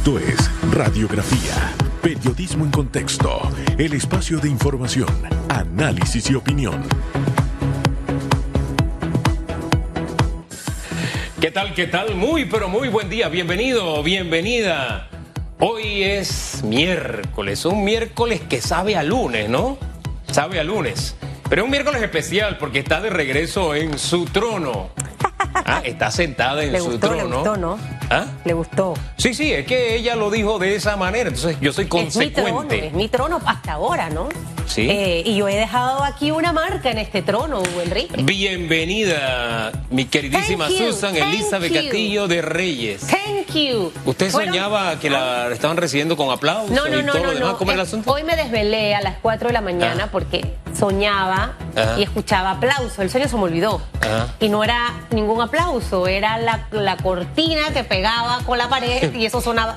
Esto es Radiografía, Periodismo en Contexto, el espacio de información, análisis y opinión. ¿Qué tal, qué tal? Muy, pero muy buen día. Bienvenido, bienvenida. Hoy es miércoles, un miércoles que sabe a lunes, ¿no? Sabe a lunes. Pero es un miércoles especial porque está de regreso en su trono. Ah, está sentada en Le su gustó, trono. le gustó, ¿no? ¿Ah? Le gustó. Sí, sí, es que ella lo dijo de esa manera, entonces yo soy Es mi trono, consecuente. es mi trono hasta ahora, ¿no? Sí. Eh, y yo he dejado aquí una marca en este trono, Hugo Enrique. Bienvenida, mi queridísima Thank Susan Elizabeth. Castillo de Reyes. Thank you. ¿Usted soñaba que la estaban recibiendo con aplausos No, no, y no, todo no, lo demás? no. ¿Cómo el Eh, asunto? Hoy me desvelé a las 4 de la mañana Ah. porque soñaba Ajá. y escuchaba aplauso. El sueño se me olvidó. Ajá. Y no era ningún aplauso, era la, la cortina que pegaba con la pared y eso sonaba.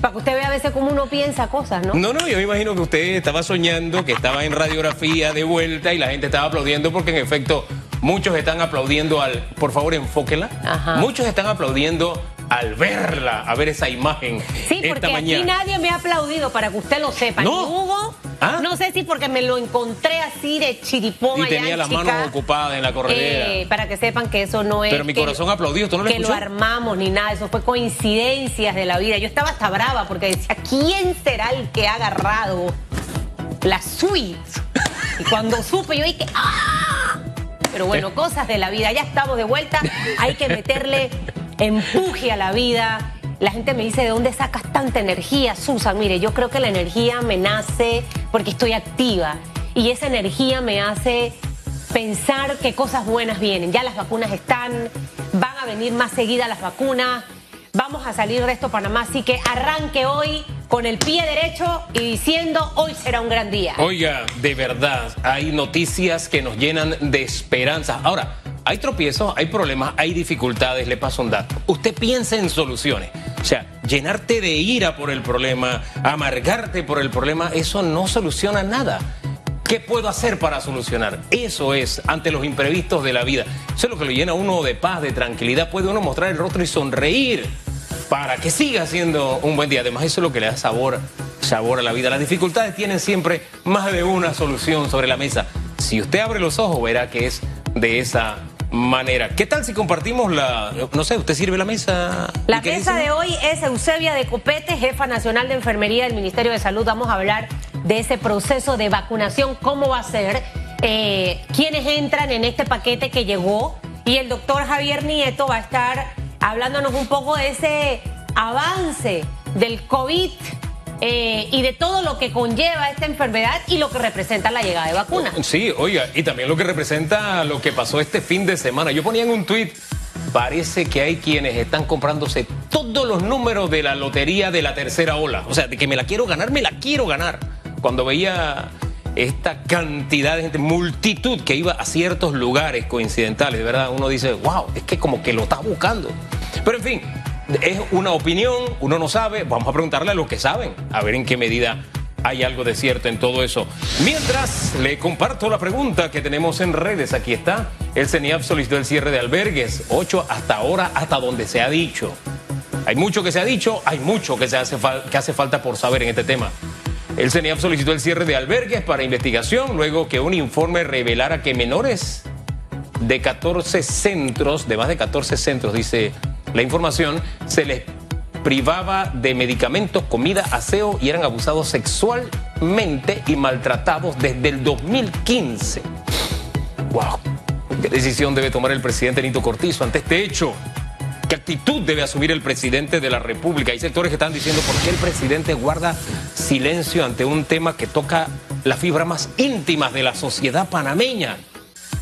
Para que usted vea a veces cómo uno piensa cosas, ¿no? No, no, yo me imagino que usted estaba soñando, que estaba en radiografía de vuelta y la gente estaba aplaudiendo porque en efecto muchos están aplaudiendo al... Por favor, enfóquela. Ajá. Muchos están aplaudiendo al verla, a ver esa imagen Sí, esta porque aquí mañana. nadie me ha aplaudido para que usted lo sepa. No. Ni Hugo, ¿Ah? no sé si porque me lo encontré así de chiripón Y allá tenía en las manos ocupadas en la corredera. eh, para que sepan que eso no es. Pero mi que- corazón aplaudió, ¿tú no lo Que lo armamos ni nada, eso fue coincidencias de la vida. Yo estaba hasta brava porque decía, ¿quién será el que ha agarrado la suite? Y cuando supe, yo dije, ¡ah! Pero bueno, cosas de la vida. Ya estamos de vuelta. Hay que meterle empuje a la vida. La gente me dice, ¿de dónde sacas tanta energía, Susan? Mire, yo creo que la energía me nace porque estoy activa. Y esa energía me hace pensar que cosas buenas vienen. Ya las vacunas están, van a venir más seguidas las vacunas. Vamos a salir de esto Panamá, así que arranque hoy con el pie derecho y diciendo hoy será un gran día. Oiga, de verdad, hay noticias que nos llenan de esperanza. Ahora, hay tropiezos, hay problemas, hay dificultades, le paso un dato. Usted piensa en soluciones. O sea, llenarte de ira por el problema, amargarte por el problema, eso no soluciona nada. ¿Qué puedo hacer para solucionar? Eso es, ante los imprevistos de la vida. Eso es lo que lo llena a uno de paz, de tranquilidad. Puede uno mostrar el rostro y sonreír para que siga siendo un buen día. Además, eso es lo que le da sabor, sabor a la vida. Las dificultades tienen siempre más de una solución sobre la mesa. Si usted abre los ojos, verá que es de esa manera. ¿Qué tal si compartimos la... No sé, ¿usted sirve la mesa? La mesa de hoy es Eusebia de Copete, jefa nacional de enfermería del Ministerio de Salud. Vamos a hablar de ese proceso de vacunación, cómo va a ser, eh, quiénes entran en este paquete que llegó. Y el doctor Javier Nieto va a estar hablándonos un poco de ese avance del COVID eh, y de todo lo que conlleva esta enfermedad y lo que representa la llegada de vacunas. Sí, oiga, y también lo que representa lo que pasó este fin de semana. Yo ponía en un tuit, parece que hay quienes están comprándose todos los números de la lotería de la tercera ola. O sea, de que me la quiero ganar, me la quiero ganar. Cuando veía esta cantidad de gente, multitud que iba a ciertos lugares coincidentales, de verdad, uno dice, wow, es que como que lo está buscando. Pero en fin, es una opinión, uno no sabe, vamos a preguntarle a los que saben, a ver en qué medida hay algo de cierto en todo eso. Mientras le comparto la pregunta que tenemos en redes, aquí está. El CENIAF solicitó el cierre de albergues, 8 hasta ahora, hasta donde se ha dicho. Hay mucho que se ha dicho, hay mucho que, se hace, que hace falta por saber en este tema. El CENIAF solicitó el cierre de albergues para investigación luego que un informe revelara que menores de 14 centros, de más de 14 centros, dice la información, se les privaba de medicamentos, comida, aseo y eran abusados sexualmente y maltratados desde el 2015. ¡Wow! ¿Qué decisión debe tomar el presidente Nito Cortizo ante este hecho? ¿Qué actitud debe asumir el presidente de la República? Hay sectores que están diciendo por qué el presidente guarda silencio ante un tema que toca la fibra más íntimas de la sociedad panameña.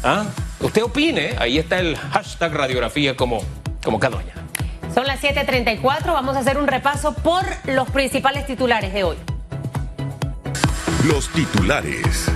¿Ah? Usted opine, ahí está el hashtag radiografía como, como cada mañana. Son las 7:34, vamos a hacer un repaso por los principales titulares de hoy. Los titulares.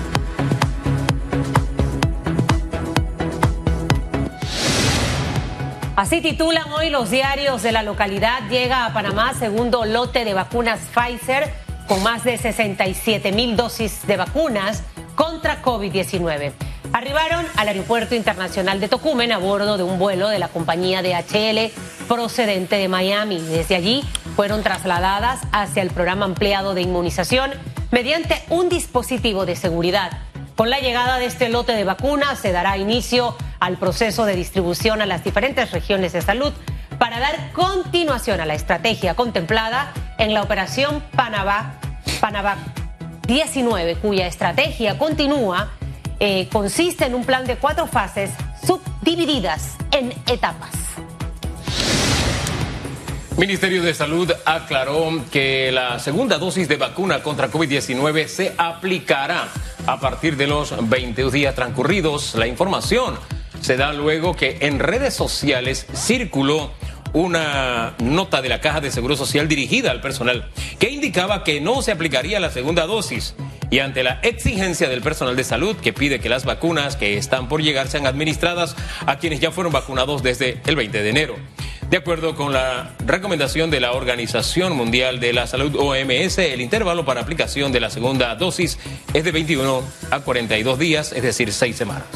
Así titulan hoy los diarios de la localidad. Llega a Panamá segundo lote de vacunas Pfizer con más de 67 mil dosis de vacunas contra COVID-19. Arribaron al Aeropuerto Internacional de Tocumen a bordo de un vuelo de la compañía DHL procedente de Miami. Desde allí fueron trasladadas hacia el programa ampliado de inmunización mediante un dispositivo de seguridad. Con la llegada de este lote de vacunas se dará inicio al proceso de distribución a las diferentes regiones de salud para dar continuación a la estrategia contemplada en la operación Panamá, Panamá 19, cuya estrategia continúa, eh, consiste en un plan de cuatro fases subdivididas en etapas. Ministerio de Salud aclaró que la segunda dosis de vacuna contra COVID-19 se aplicará a partir de los 22 días transcurridos. La información se da luego que en redes sociales circuló una nota de la Caja de Seguro Social dirigida al personal que indicaba que no se aplicaría la segunda dosis y ante la exigencia del personal de salud que pide que las vacunas que están por llegar sean administradas a quienes ya fueron vacunados desde el 20 de enero. De acuerdo con la recomendación de la Organización Mundial de la Salud OMS, el intervalo para aplicación de la segunda dosis es de 21 a 42 días, es decir, seis semanas.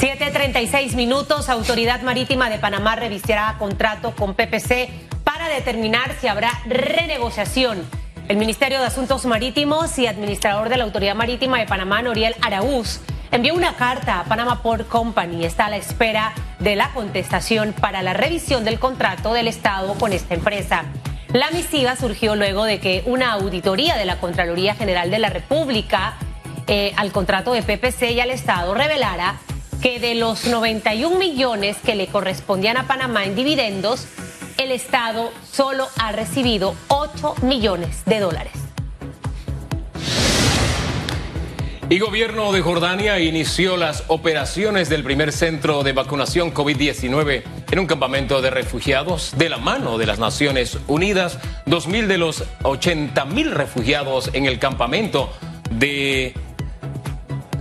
7.36 minutos, Autoridad Marítima de Panamá revisará contrato con PPC para determinar si habrá renegociación. El Ministerio de Asuntos Marítimos y administrador de la Autoridad Marítima de Panamá, Noriel Araúz, envió una carta a Panama Port Company. Está a la espera de la contestación para la revisión del contrato del Estado con esta empresa. La misiva surgió luego de que una auditoría de la Contraloría General de la República eh, al contrato de PPC y al Estado revelara que de los 91 millones que le correspondían a Panamá en dividendos, el Estado solo ha recibido 8 millones de dólares. Y gobierno de Jordania inició las operaciones del primer centro de vacunación COVID-19 en un campamento de refugiados de la mano de las Naciones Unidas. 2.000 de los 80.000 refugiados en el campamento de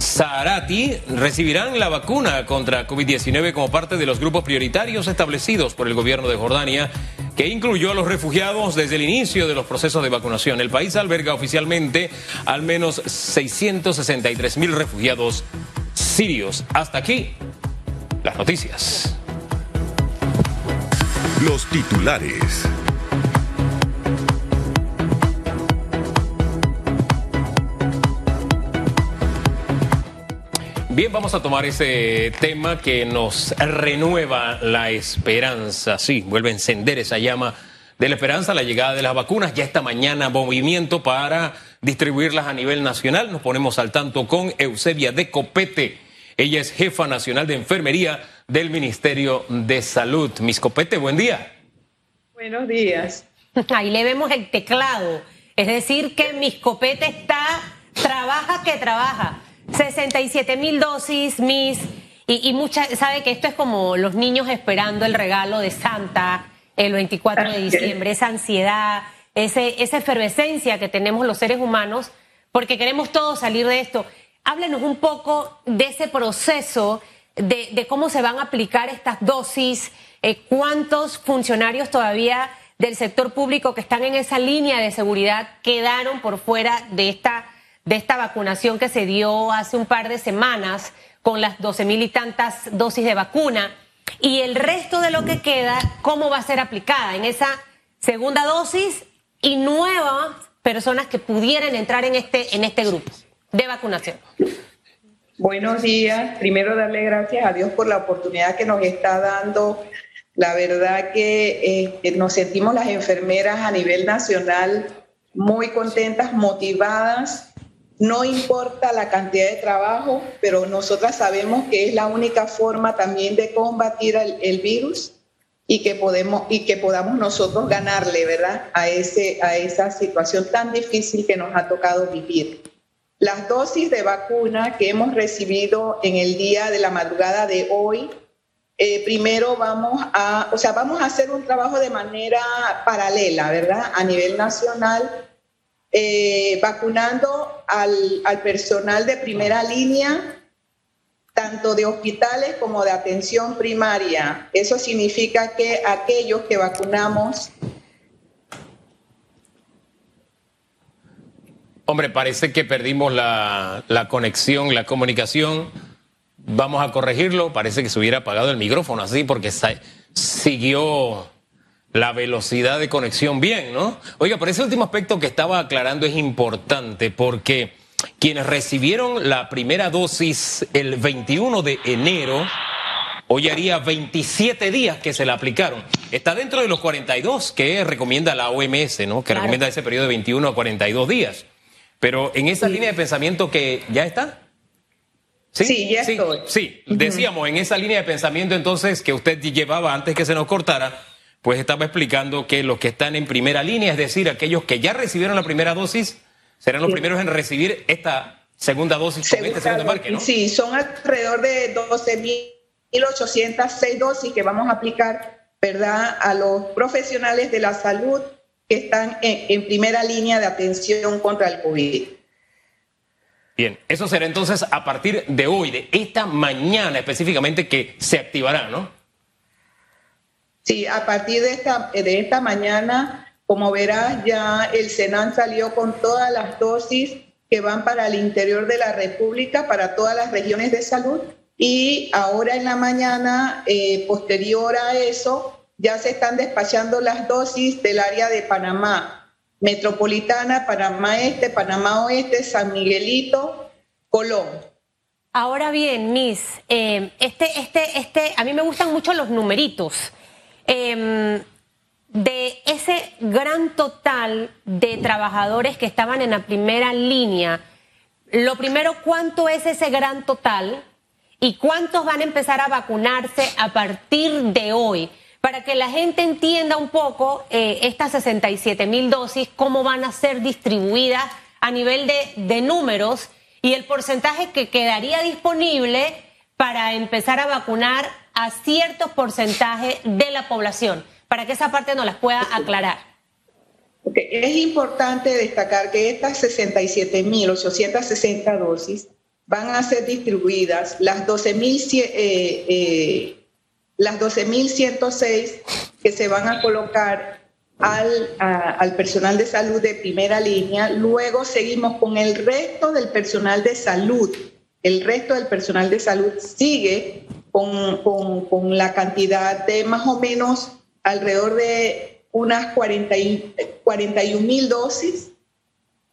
Zaharati recibirán la vacuna contra COVID-19 como parte de los grupos prioritarios establecidos por el gobierno de Jordania, que incluyó a los refugiados desde el inicio de los procesos de vacunación. El país alberga oficialmente al menos 663 mil refugiados sirios. Hasta aquí las noticias. Los titulares. Bien, vamos a tomar ese tema que nos renueva la esperanza. Sí, vuelve a encender esa llama de la esperanza, la llegada de las vacunas. Ya esta mañana movimiento para distribuirlas a nivel nacional. Nos ponemos al tanto con Eusebia de Copete. Ella es jefa nacional de enfermería del Ministerio de Salud. Mis Copete, buen día. Buenos días. Ahí le vemos el teclado. Es decir, que Mis Copete está, trabaja que trabaja. 67 mil dosis, mis, y, y mucha, sabe que esto es como los niños esperando el regalo de Santa el 24 de diciembre, esa ansiedad, ese, esa efervescencia que tenemos los seres humanos, porque queremos todos salir de esto. Háblenos un poco de ese proceso, de, de cómo se van a aplicar estas dosis, eh, cuántos funcionarios todavía del sector público que están en esa línea de seguridad quedaron por fuera de esta de esta vacunación que se dio hace un par de semanas con las 12 mil y tantas dosis de vacuna y el resto de lo que queda, cómo va a ser aplicada en esa segunda dosis y nuevas personas que pudieran entrar en este, en este grupo de vacunación. Buenos días. Primero darle gracias a Dios por la oportunidad que nos está dando. La verdad que eh, nos sentimos las enfermeras a nivel nacional muy contentas, motivadas no importa la cantidad de trabajo, pero nosotras sabemos que es la única forma también de combatir el, virus y que, podemos, y que podamos nosotros ganarle, ¿verdad? A, ese, a esa situación tan difícil que nos ha tocado vivir. Las dosis de vacuna que hemos recibido en el día de la madrugada de hoy, eh, primero vamos a, o sea, vamos a hacer un trabajo de manera paralela, ¿verdad? A nivel nacional eh, vacunando al, al personal de primera línea, tanto de hospitales como de atención primaria. Eso significa que aquellos que vacunamos Hombre, parece que perdimos la, la, conexión, la comunicación. Vamos a corregirlo. Parece que se hubiera apagado el micrófono así porque siguió la velocidad de conexión bien, ¿no? Oiga, pero ese último aspecto que estaba aclarando es importante porque quienes recibieron la primera dosis el 21 de enero, hoy haría 27 días que se la aplicaron. Está dentro de los 42 que recomienda la OMS, ¿no? Que recomienda ese periodo de 21 a 42 días. Pero en esa línea de pensamiento que ya está. Sí, ya estoy. Sí, decíamos en esa línea de pensamiento entonces que usted llevaba antes que se nos cortara, pues estaba explicando que los que están en primera línea, es decir, aquellos que ya recibieron la primera dosis, serán los primeros en recibir esta segunda dosis con este segundo embarque, ¿no? Sí, son alrededor de 12.806 dosis que vamos a aplicar, ¿verdad?, a los profesionales de la salud que están en primera línea de atención contra el COVID. Bien, eso será entonces a partir de hoy, de esta mañana específicamente, que se activará, ¿no? Sí, a partir de esta, de esta mañana, como verás, ya el Senan salió con todas las dosis que van para el interior de la República, para todas las regiones de salud. Y ahora en la mañana, eh, posterior a eso, ya se están despachando las dosis del área de Panamá, Metropolitana, Panamá Este, Panamá Oeste, San Miguelito, Colón. Ahora bien, Miss, eh, este, este, este, a mí me gustan mucho los numeritos. Em, de ese gran total de trabajadores que estaban en la primera línea, lo primero, ¿cuánto es ese gran total? ¿Y cuántos van a empezar a vacunarse a partir de hoy? para que la gente entienda un poco eh, estas 67 mil dosis, cómo van a ser distribuidas a nivel de, de números y el porcentaje que quedaría disponible para empezar a vacunar a ciertos porcentajes de la población, para que esa parte nos las pueda aclarar. Es importante destacar que estas 67.860 dosis van a ser distribuidas, las 12.000 eh, eh, 12.106 que se van a colocar al, al, personal de salud de primera línea. Luego seguimos con el resto del personal de salud. El resto del personal de salud sigue con, con, con la cantidad de más o menos alrededor de unas 41 mil dosis.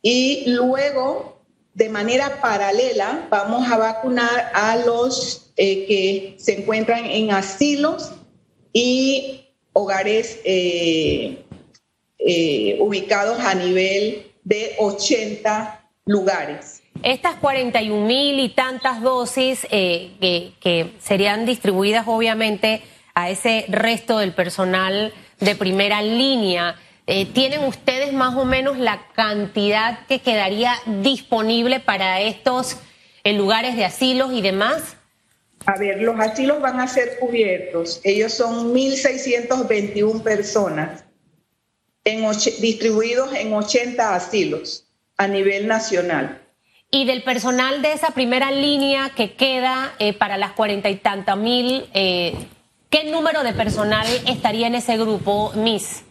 Y luego, de manera paralela, vamos a vacunar a los eh, que se encuentran en asilos y hogares eh, eh, ubicados a nivel de 80 lugares. Estas 41 mil y tantas dosis que, que serían distribuidas obviamente a ese resto del personal de primera línea. ¿Tienen ustedes más o menos la cantidad que quedaría disponible para estos lugares de asilos y demás? A ver, los asilos van a ser cubiertos. Ellos son 1.621 personas en distribuidos en 80 asilos a nivel nacional. Y del personal de esa primera línea que queda eh, para las cuarenta y tantas mil, eh, ¿qué número de personal estaría en ese grupo, Miss?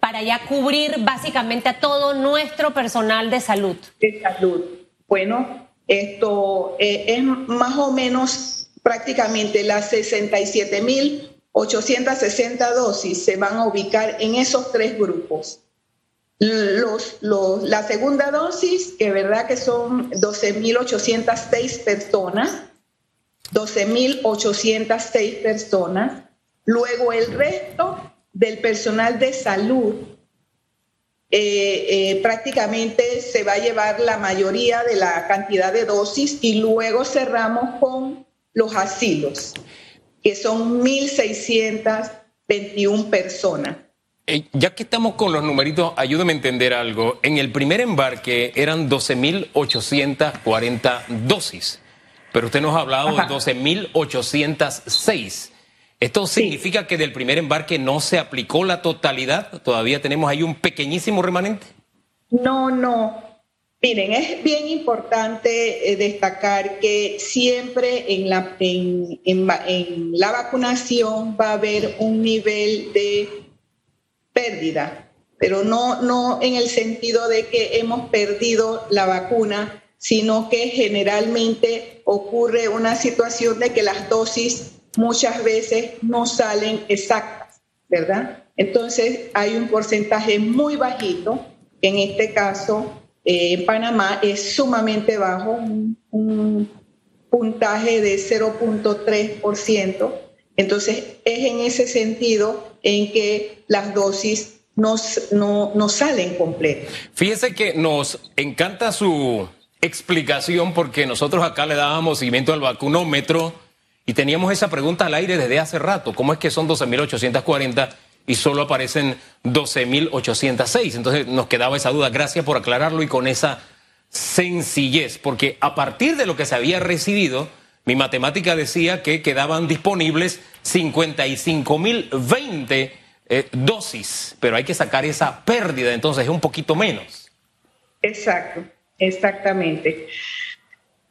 Para ya cubrir básicamente a todo nuestro personal de salud. De salud. Bueno, esto eh, es más o menos prácticamente las 67.860 dosis se van a ubicar en esos tres grupos. Los, la segunda dosis, que verdad que son 12.806 personas, 12.806 personas. Luego el resto del personal de salud eh, eh, prácticamente se va a llevar la mayoría de la cantidad de dosis y luego cerramos con los asilos, que son 1.621 personas. Eh, ya que estamos con los numeritos, ayúdame a entender algo. En el primer embarque eran 12.840 dosis, pero usted nos ha hablado de 12.806. ¿Esto significa que del primer embarque no se aplicó la totalidad? ¿Todavía tenemos ahí un pequeñísimo remanente? No, no. Miren, es bien importante eh, destacar que siempre en la, en, en, la vacunación va a haber un nivel de pérdida, pero no, no en el sentido de que hemos perdido la vacuna, sino que generalmente ocurre una situación de que las dosis muchas veces no salen exactas, ¿verdad? Entonces hay un porcentaje muy bajito, en este caso eh, en Panamá es sumamente bajo, un, puntaje de 0.3%. Entonces es en ese sentido en que las dosis no, no, salen completas. Fíjese que nos encanta su explicación porque nosotros acá le dábamos seguimiento al vacunómetro y teníamos esa pregunta al aire desde hace rato. ¿Cómo es que son 12.840 y solo aparecen 12.806? Entonces nos quedaba esa duda. Gracias por aclararlo y con esa sencillez, porque a partir de lo que se había recibido, mi matemática decía que quedaban disponibles 55.020 eh, dosis, pero hay que sacar esa pérdida, entonces es un poquito menos. Exacto, exactamente.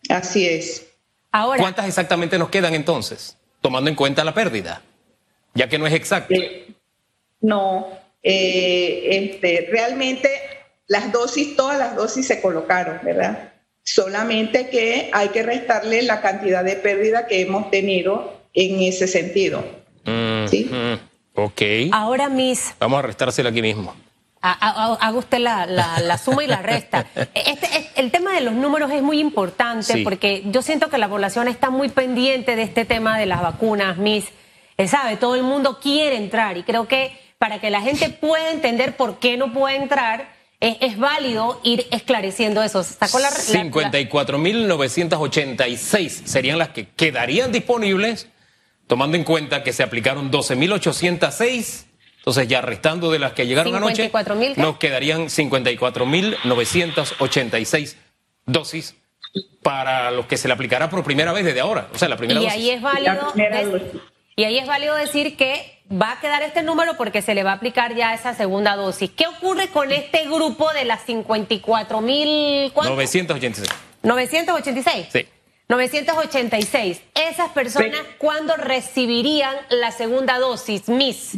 Así es. Ahora, ¿Cuántas exactamente nos quedan entonces, tomando en cuenta la pérdida? Ya que no es exacto. Eh, no, eh, este, realmente las dosis, todas las dosis se colocaron, ¿verdad? Solamente que hay que restarle la cantidad de pérdida que hemos tenido en ese sentido. ¿sí? Ok. Ahora, Miss. Vamos a restársela aquí mismo. Haga usted la, suma y la resta. Este, el tema de los números es muy importante porque yo siento que la población está muy pendiente de este tema de las vacunas, Miss. Eh, ¿Sabe? Todo el mundo quiere entrar y creo que para que la gente pueda entender por qué no puede entrar, es, válido ir esclareciendo eso. 54.986 serían las que quedarían disponibles tomando en cuenta que se aplicaron 12.806, entonces ya restando de las que llegaron anoche, nos quedarían 54.986 dosis para los que se le aplicará por primera vez desde ahora, o sea, la primera y Ahí es válido y ahí es válido decir que va a quedar este número porque se le va a aplicar ya esa segunda dosis. ¿Qué ocurre con este grupo de las 54.000? 986. 986. Sí. 986. Esas personas, ¿cuándo recibirían la segunda dosis, Miss?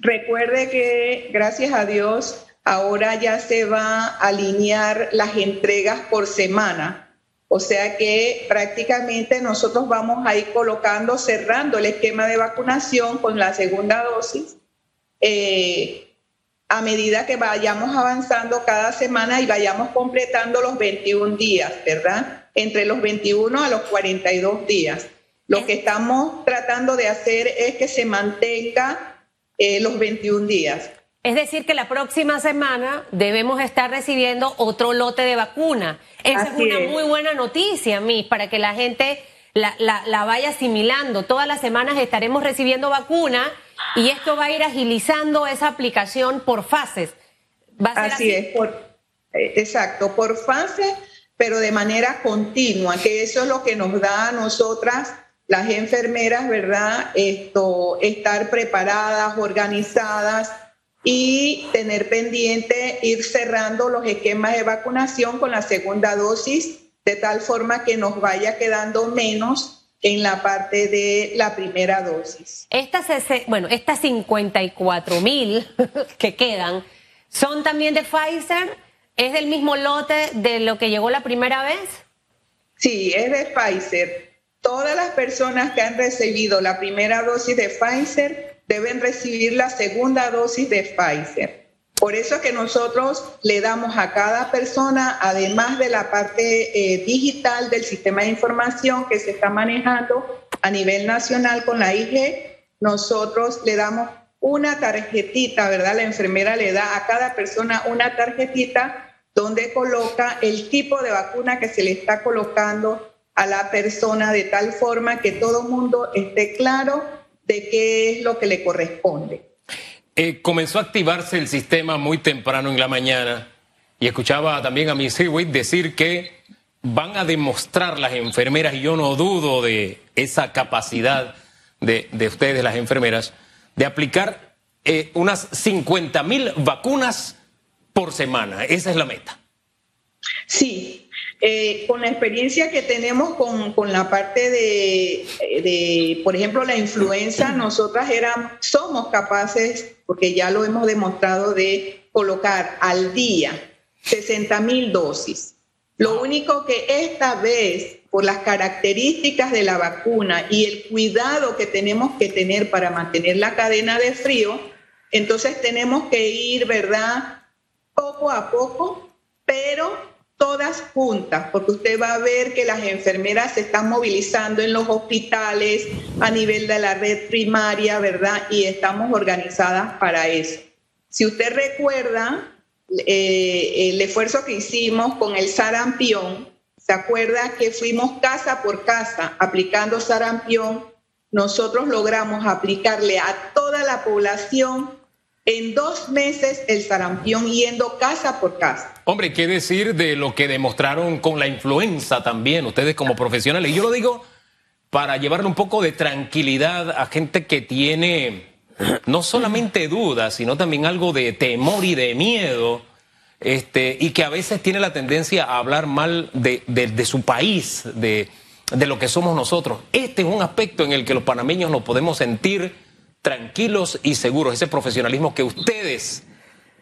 Recuerde que, gracias a Dios, ahora ya se va a alinear las entregas por semana. O sea que prácticamente nosotros vamos a ir colocando, cerrando el esquema de vacunación con la segunda dosis. Eh, a medida que vayamos avanzando cada semana y vayamos completando los 21 días, ¿verdad? entre los 21 a los 42 días. Lo que estamos tratando de hacer es que se mantenga eh, los 21 días. Es decir, que la próxima semana debemos estar recibiendo otro lote de vacuna. Esa es una muy buena noticia, Miss, para que la gente la, la, vaya asimilando. Todas las semanas estaremos recibiendo vacuna y esto va a ir agilizando esa aplicación por fases. ¿Va a ser así, es, por, eh, exacto, por fases pero de manera continua, que eso es lo que nos da a nosotras, las enfermeras, ¿verdad? Esto, estar preparadas, organizadas y tener pendiente ir cerrando los esquemas de vacunación con la segunda dosis, de tal forma que nos vaya quedando menos en la parte de la primera dosis. Estas, bueno, estas 54 mil que quedan, ¿son también de Pfizer? ¿Es del mismo lote de lo que llegó la primera vez? Sí, es de Pfizer. Todas las personas que han recibido la primera dosis de Pfizer deben recibir la segunda dosis de Pfizer. Por eso es que nosotros le damos a cada persona, además de la parte eh, digital del sistema de información que se está manejando a nivel nacional con la IG, nosotros le damos una tarjetita, ¿verdad? La enfermera le da a cada persona una tarjetita donde coloca el tipo de vacuna que se le está colocando a la persona de tal forma que todo mundo esté claro de qué es lo que le corresponde. Eh, comenzó a activarse el sistema muy temprano en la mañana y escuchaba también a Miss Hewitt decir que van a demostrar las enfermeras, y yo no dudo de esa capacidad de, de ustedes, las enfermeras, de aplicar eh, unas 50 mil vacunas por semana. Esa es la meta. Sí, eh, con la experiencia que tenemos con, la parte de, por ejemplo, la influenza, nosotras éramos, somos capaces, porque ya lo hemos demostrado, de colocar al día 60 mil dosis. Lo único que esta vez por las características de la vacuna y el cuidado que tenemos que tener para mantener la cadena de frío, entonces tenemos que ir, ¿verdad? Poco a poco, pero todas juntas, porque usted va a ver que las enfermeras se están movilizando en los hospitales a nivel de la red primaria, ¿verdad? Y estamos organizadas para eso. Si usted recuerda eh, el esfuerzo que hicimos con el sarampión, ¿se acuerda que fuimos casa por casa aplicando sarampión? Nosotros logramos aplicarle a toda la población en dos meses el sarampión yendo casa por casa. Hombre, ¿qué decir de lo que demostraron con la influenza también, ustedes como profesionales? Y yo lo digo para llevarle un poco de tranquilidad a gente que tiene no solamente dudas, sino también algo de temor y de miedo, este, y que a veces tiene la tendencia a hablar mal de, de su país, de, de lo que somos nosotros. Este es un aspecto en el que los panameños nos podemos sentir tranquilos y seguros, ese profesionalismo que ustedes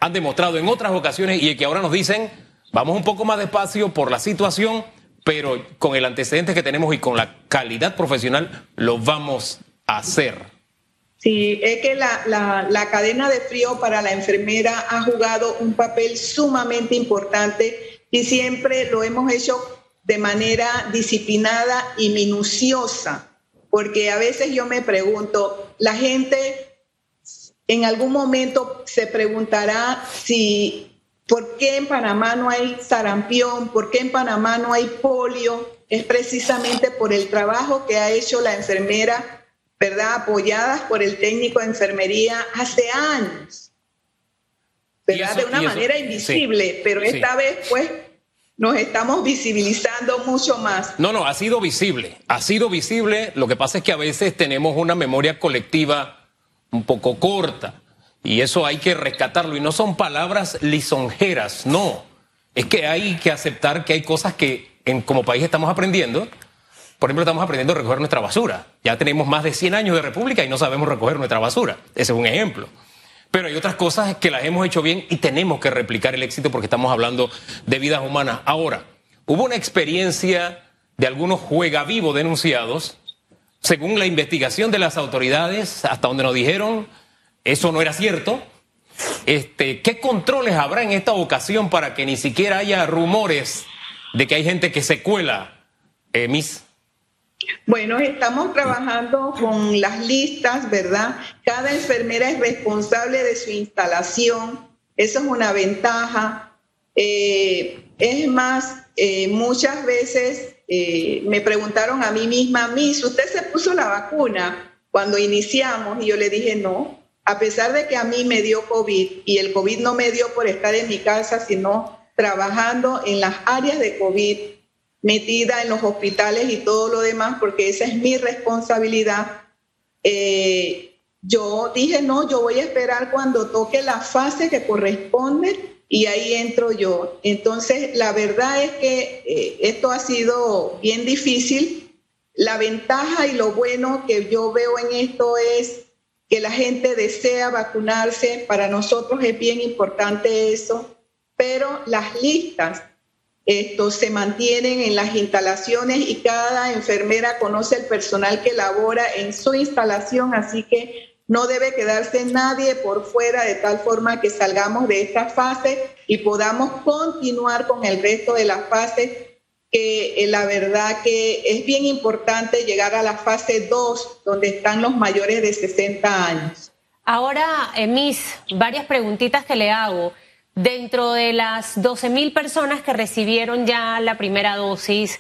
han demostrado en otras ocasiones y que ahora nos dicen, vamos un poco más despacio por la situación, pero con el antecedente que tenemos y con la calidad profesional lo vamos a hacer. Sí, es que la, la, cadena de frío para la enfermera ha jugado un papel sumamente importante y siempre lo hemos hecho de manera disciplinada y minuciosa porque a veces yo me pregunto, la gente en algún momento se preguntará si, ¿por qué en Panamá no hay sarampión? ¿Por qué en Panamá no hay polio? Es precisamente por el trabajo que ha hecho la enfermera, ¿verdad? Apoyadas por el técnico de enfermería hace años, ¿verdad? de una manera invisible, pero esta vez, pues, nos estamos visibilizando mucho más. No, no, ha sido visible, ha sido visible. Lo que pasa es que a veces tenemos una memoria colectiva un poco corta y eso hay que rescatarlo. Y no son palabras lisonjeras, no. Es que hay que aceptar que hay cosas que en, como país estamos aprendiendo. Por ejemplo, estamos aprendiendo a recoger nuestra basura. Ya tenemos más de 100 años de república y no sabemos recoger nuestra basura. Ese es un ejemplo. Pero hay otras cosas que las hemos hecho bien y tenemos que replicar el éxito porque estamos hablando de vidas humanas. Ahora, hubo una experiencia de algunos juegavivos denunciados, según la investigación de las autoridades, hasta donde nos dijeron, eso no era cierto. Este, ¿Qué controles habrá en esta ocasión para que ni siquiera haya rumores de que hay gente que se cuela, eh, Miss? Bueno, estamos trabajando con las listas, ¿verdad? Cada enfermera es responsable de su instalación. Eso es una ventaja. Eh, es más, eh, muchas veces eh, me preguntaron a mí misma, Miss, ¿usted se puso la vacuna cuando iniciamos? Y yo le dije, no. A pesar de que a mí me dio COVID y el COVID no me dio por estar en mi casa, sino trabajando en las áreas de COVID, metida en los hospitales y todo lo demás, porque esa es mi responsabilidad. Eh, yo dije, no, yo voy a esperar cuando toque la fase que corresponde y ahí entro yo. Entonces, la verdad es que eh, esto ha sido bien difícil. La ventaja y lo bueno que yo veo en esto es que la gente desea vacunarse. Para nosotros es bien importante eso, pero las listas estos se mantienen en las instalaciones y cada enfermera conoce el personal que labora en su instalación, así que no debe quedarse nadie por fuera de tal forma que salgamos de esta fase y podamos continuar con el resto de las fases, que eh, la verdad que es bien importante llegar a la fase 2, donde están los mayores de 60 años. Ahora, Emis, varias preguntitas que le hago. Dentro de las 12 mil personas que recibieron ya la primera dosis,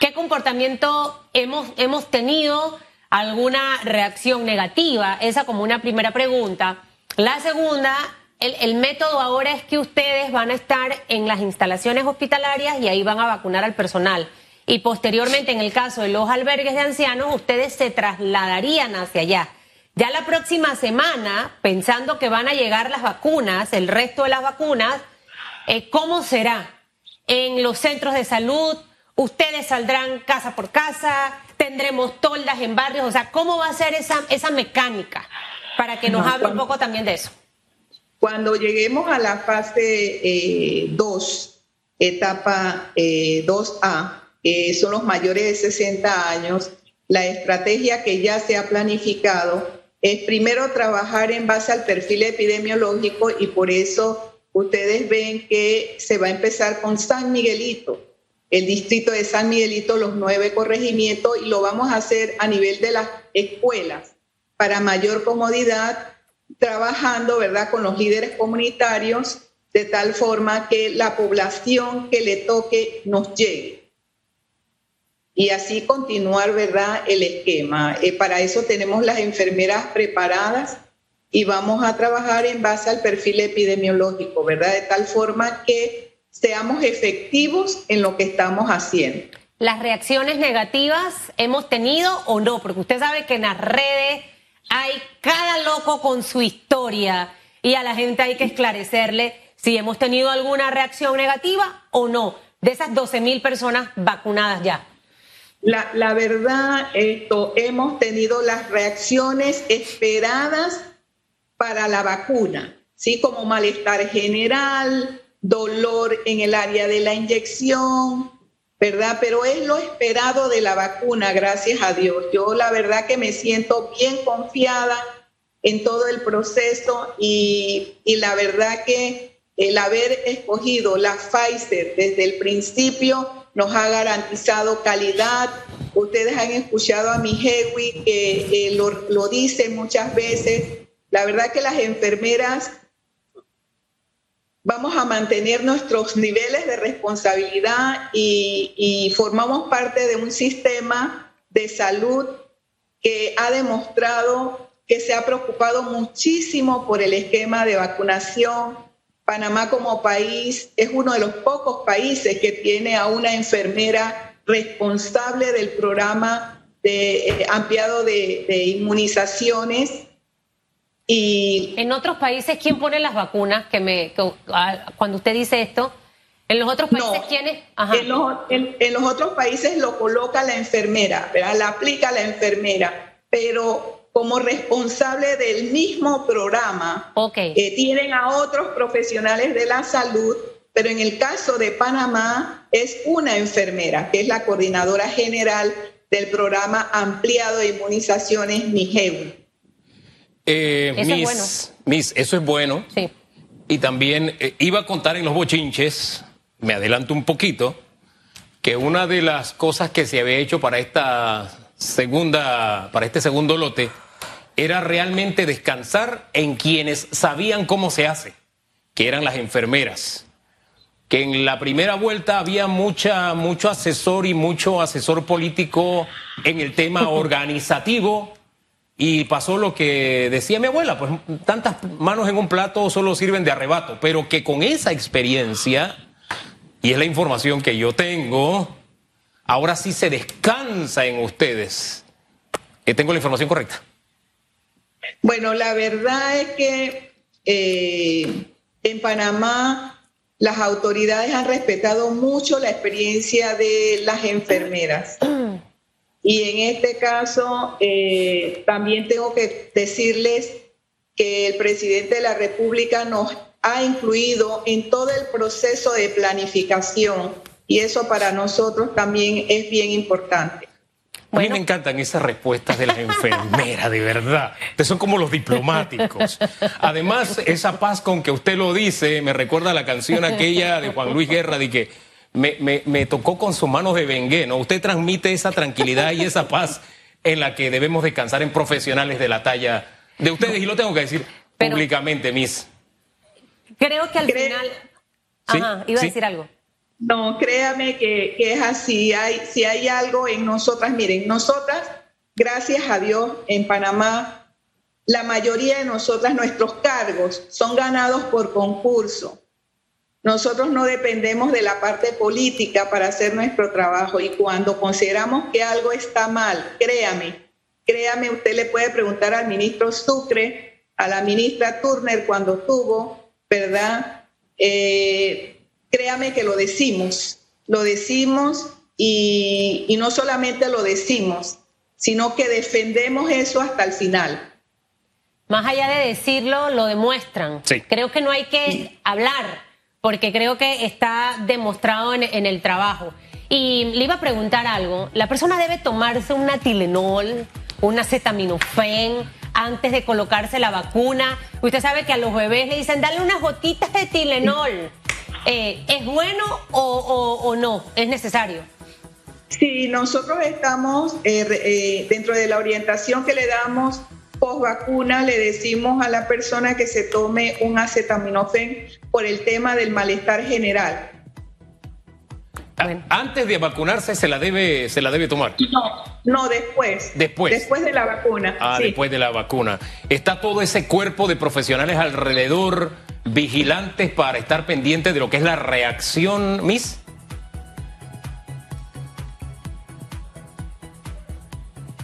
¿qué comportamiento hemos, hemos tenido? ¿Alguna reacción negativa? Esa como una primera pregunta. La segunda, el, el, método ahora es que ustedes van a estar en las instalaciones hospitalarias y ahí van a vacunar al personal. Y posteriormente, en el caso de los albergues de ancianos, ustedes se trasladarían hacia allá. Ya la próxima semana, pensando que van a llegar las vacunas, el resto de las vacunas, eh, ¿cómo será? En los centros de salud, ustedes saldrán casa por casa, tendremos toldas en barrios, o sea, ¿cómo va a ser esa, esa mecánica? Para que nos hable un poco también de eso. Cuando lleguemos a la fase 2, eh, etapa 2A, eh, son los mayores de 60 años, la estrategia que ya se ha planificado es primero trabajar en base al perfil epidemiológico y por eso ustedes ven que se va a empezar con San Miguelito, el distrito de San Miguelito, los nueve corregimientos y lo vamos a hacer a nivel de las escuelas para mayor comodidad, trabajando, ¿verdad?, con los líderes comunitarios de tal forma que la población que le toque nos llegue. Y así continuar, ¿verdad?, el esquema. Eh, para eso tenemos las enfermeras preparadas y vamos a trabajar en base al perfil epidemiológico, ¿verdad? De tal forma que seamos efectivos en lo que estamos haciendo. ¿Las reacciones negativas hemos tenido o no? Porque usted sabe que en las redes hay cada loco con su historia y a la gente hay que esclarecerle si hemos tenido alguna reacción negativa o no de esas 12 mil personas vacunadas ya. La, la, verdad, esto, hemos tenido las reacciones esperadas para la vacuna, ¿sí? Como malestar general, dolor en el área de la inyección, ¿verdad? Pero es lo esperado de la vacuna, gracias a Dios. Yo la verdad que me siento bien confiada en todo el proceso y, y la verdad que el haber escogido la Pfizer desde el principio nos ha garantizado calidad. Ustedes han escuchado a mi Hewi que eh, lo, lo dice muchas veces. La verdad que las enfermeras vamos a mantener nuestros niveles de responsabilidad y, y, formamos parte de un sistema de salud que ha demostrado que se ha preocupado muchísimo por el esquema de vacunación, Panamá como país es uno de los pocos países que tiene a una enfermera responsable del programa de, eh, ampliado de, inmunizaciones. Y en otros países, ¿quién pone las vacunas? Que me, ah, cuando usted dice esto, en los otros países, ¿quiénes? En, los, en, los, otros países lo coloca la enfermera, ¿verdad? la aplica la enfermera, pero como responsable del mismo programa. que tienen a otros profesionales de la salud, pero en el caso de Panamá es una enfermera, que es la coordinadora general del programa ampliado de inmunizaciones MIGEU. Eh, eso es bueno. Miss, eso es bueno. Sí. Y también eh, iba a contar en los bochinches, me adelanto un poquito, que una de las cosas que se había hecho para esta segunda, para este segundo lote, era realmente descansar en quienes sabían cómo se hace, que eran las enfermeras. Que en la primera vuelta había mucha, mucho asesor y mucho asesor político en el tema organizativo. Y pasó lo que decía mi abuela, pues tantas manos en un plato solo sirven de arrebato, pero que con esa experiencia, y es la información que yo tengo, ahora sí se descansa en ustedes. Eh, tengo la información correcta. Bueno, la verdad es que eh, en Panamá las autoridades han respetado mucho la experiencia de las enfermeras. Y en este caso, eh, también tengo que decirles que el presidente de la República nos ha incluido en todo el proceso de planificación y eso para nosotros también es bien importante. A mí me encantan esas respuestas de las enfermeras, de verdad. Ustedes son como los diplomáticos. Además, esa paz con que usted lo dice me recuerda a la canción aquella de Juan Luis Guerra de que me, tocó con sus manos de bengué, ¿no? Usted transmite esa tranquilidad y esa paz en la que debemos descansar en profesionales de la talla de ustedes. Y lo tengo que decir públicamente, Miss. Creo que al final... Ajá, iba a decir algo. No, créame que, es así. Si hay algo en nosotras, miren, nosotras, gracias a Dios, en Panamá, la mayoría de nosotras, nuestros cargos son ganados por concurso. Nosotros no dependemos de la parte política para hacer nuestro trabajo y cuando consideramos que algo está mal, créame, créame, usted le puede preguntar al ministro Sucre, a la ministra Turner cuando tuvo, ¿verdad? Eh, créame que lo decimos, lo decimos y, no solamente lo decimos, sino que defendemos eso hasta el final. Más allá de decirlo, lo demuestran. Creo que no hay que hablar, porque creo que está demostrado en, el trabajo. Y le iba a preguntar algo. ¿La persona debe tomarse una Tilenol, una acetaminofén antes de colocarse la vacuna? Usted sabe que a los bebés le dicen, dale unas gotitas de Tilenol. Eh, ¿Es bueno o, o- o no? ¿Es necesario? Sí, nosotros estamos eh, eh, dentro de la orientación que le damos post vacuna, le decimos a la persona que se tome un acetaminofén por el tema del malestar general. A- Bueno. Antes de vacunarse se la debe, se la debe tomar. No, no después. Después. Después de la vacuna. Ah, sí. después de la vacuna. ¿Está todo ese cuerpo de profesionales alrededor vigilantes para estar pendientes de lo que es la reacción, Miss?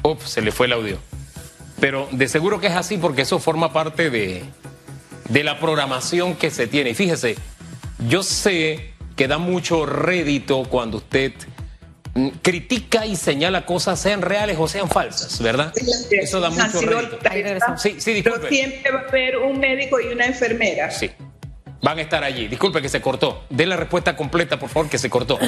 Uf, se le fue el audio. Pero de seguro que es así porque eso forma parte de, de la programación que se tiene. Y fíjese, yo sé que da mucho rédito cuando usted critica y señala cosas, sean reales o sean falsas, ¿verdad? Eso da mucho rédito. Sí, Pero siempre va a haber un médico y una enfermera. Sí. Van a estar allí. Disculpe que se cortó. Den la respuesta completa, por favor, que se cortó.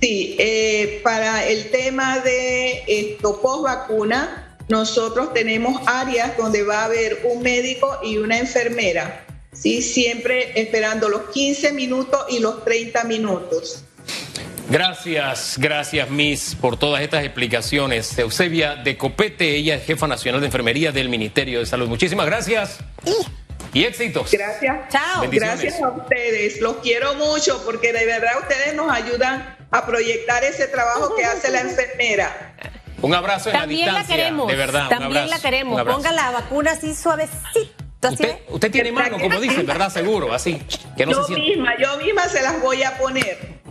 Sí, eh, para el tema de esto post vacuna, nosotros tenemos áreas donde va a haber un médico y una enfermera. Sí, siempre esperando los 15 minutos y los 30 minutos. Gracias, gracias, Miss, por todas estas explicaciones. Eusebia de Copete, ella es jefa nacional de enfermería del Ministerio de Salud. Muchísimas gracias y éxitos. Gracias. Chao. Gracias a ustedes. Los quiero mucho porque de verdad ustedes nos ayudan a proyectar ese trabajo que hace la enfermera. Un abrazo en También la la distancia. queremos. De verdad, un También abrazo, la queremos. Ponga la vacuna así suavecito. Así Usted, ¿eh? usted tiene mano, como dice, ¿verdad? Seguro, así. Que no yo se misma, yo misma se las voy a poner.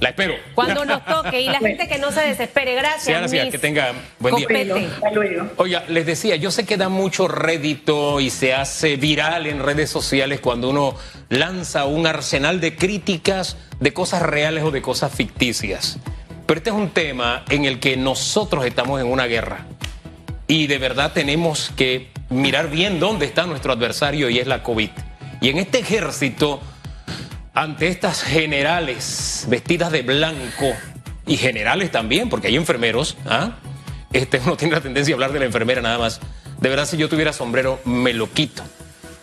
La espero. Cuando nos toque y la gente que no se desespere. Gracias. Sí, gracias. Que tenga buen día. Hasta luego. Oiga, les decía, yo sé que da mucho rédito y se hace viral en redes sociales cuando uno lanza un arsenal de críticas de cosas reales o de cosas ficticias. Pero este es un tema en el que nosotros estamos en una guerra y de verdad tenemos que mirar bien dónde está nuestro adversario y es la COVID. Y en este ejército, ante estas generales vestidas de blanco y generales también, porque hay enfermeros, ¿ah? este, uno tiene la tendencia a hablar de la enfermera nada más. De verdad, si yo tuviera sombrero, me lo quito.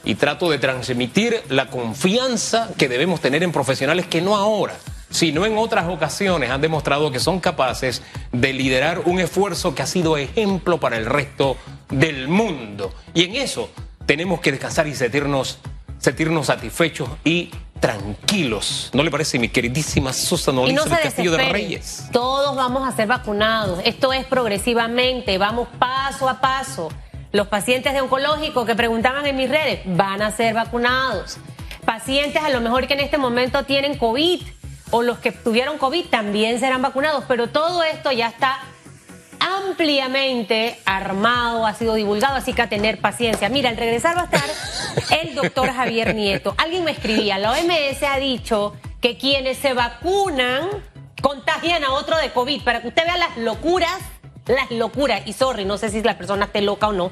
Y trato de transmitir la confianza que debemos tener en profesionales que no ahora, sino en otras ocasiones han demostrado que son capaces de liderar un esfuerzo que ha sido ejemplo para el resto del mundo. Y en eso tenemos que descansar y sentirnos, sentirnos satisfechos y tranquilos. ¿No le parece, mi queridísima Susana Y no Castillo de. Reyes? Todos vamos a ser vacunados. Esto es progresivamente. Vamos paso a paso. Los pacientes de oncológico que preguntaban en mis redes van a ser vacunados. Pacientes a lo mejor que en este momento tienen COVID o los que tuvieron COVID también serán vacunados. Pero todo esto ya está ampliamente armado, ha sido divulgado, así que a tener paciencia. Mira, al regresar va a estar el doctor Javier Nieto. Alguien me escribía, la OMS ha dicho que quienes se vacunan contagian a otro de COVID, para que usted vea las locuras, las locuras, y sorry, no sé si la persona esté loca o no.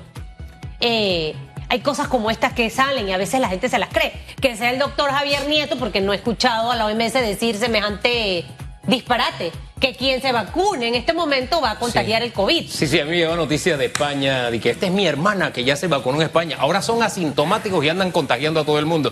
Eh, hay cosas como estas que salen y a veces la gente se las cree. Que sea el doctor Javier Nieto, porque no he escuchado a la OMS decir semejante disparate, que quien se vacune en este momento va a contagiar Sí. el COVID. Sí, sí, a mí me llegó noticias de España, de que esta es mi hermana que ya se vacunó en España. Ahora son asintomáticos y andan contagiando a todo el mundo.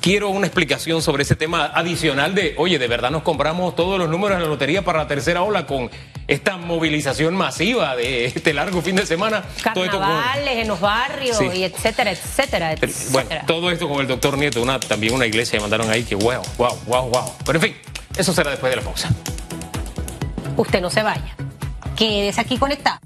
Quiero una explicación sobre ese tema adicional de, oye, de verdad nos compramos todos los números de la lotería para la tercera ola con esta movilización masiva de este largo fin de semana. Esto con- Carnavales en los barrios Sí. y etcétera, etcétera, Pero, Bueno, etcétera. todo esto con el doctor Nieto, una, también una iglesia mandaron ahí que wow, wow, wow, wow. Pero en fin, eso será después de la pausa. Usted no se vaya. Quédese aquí conectado.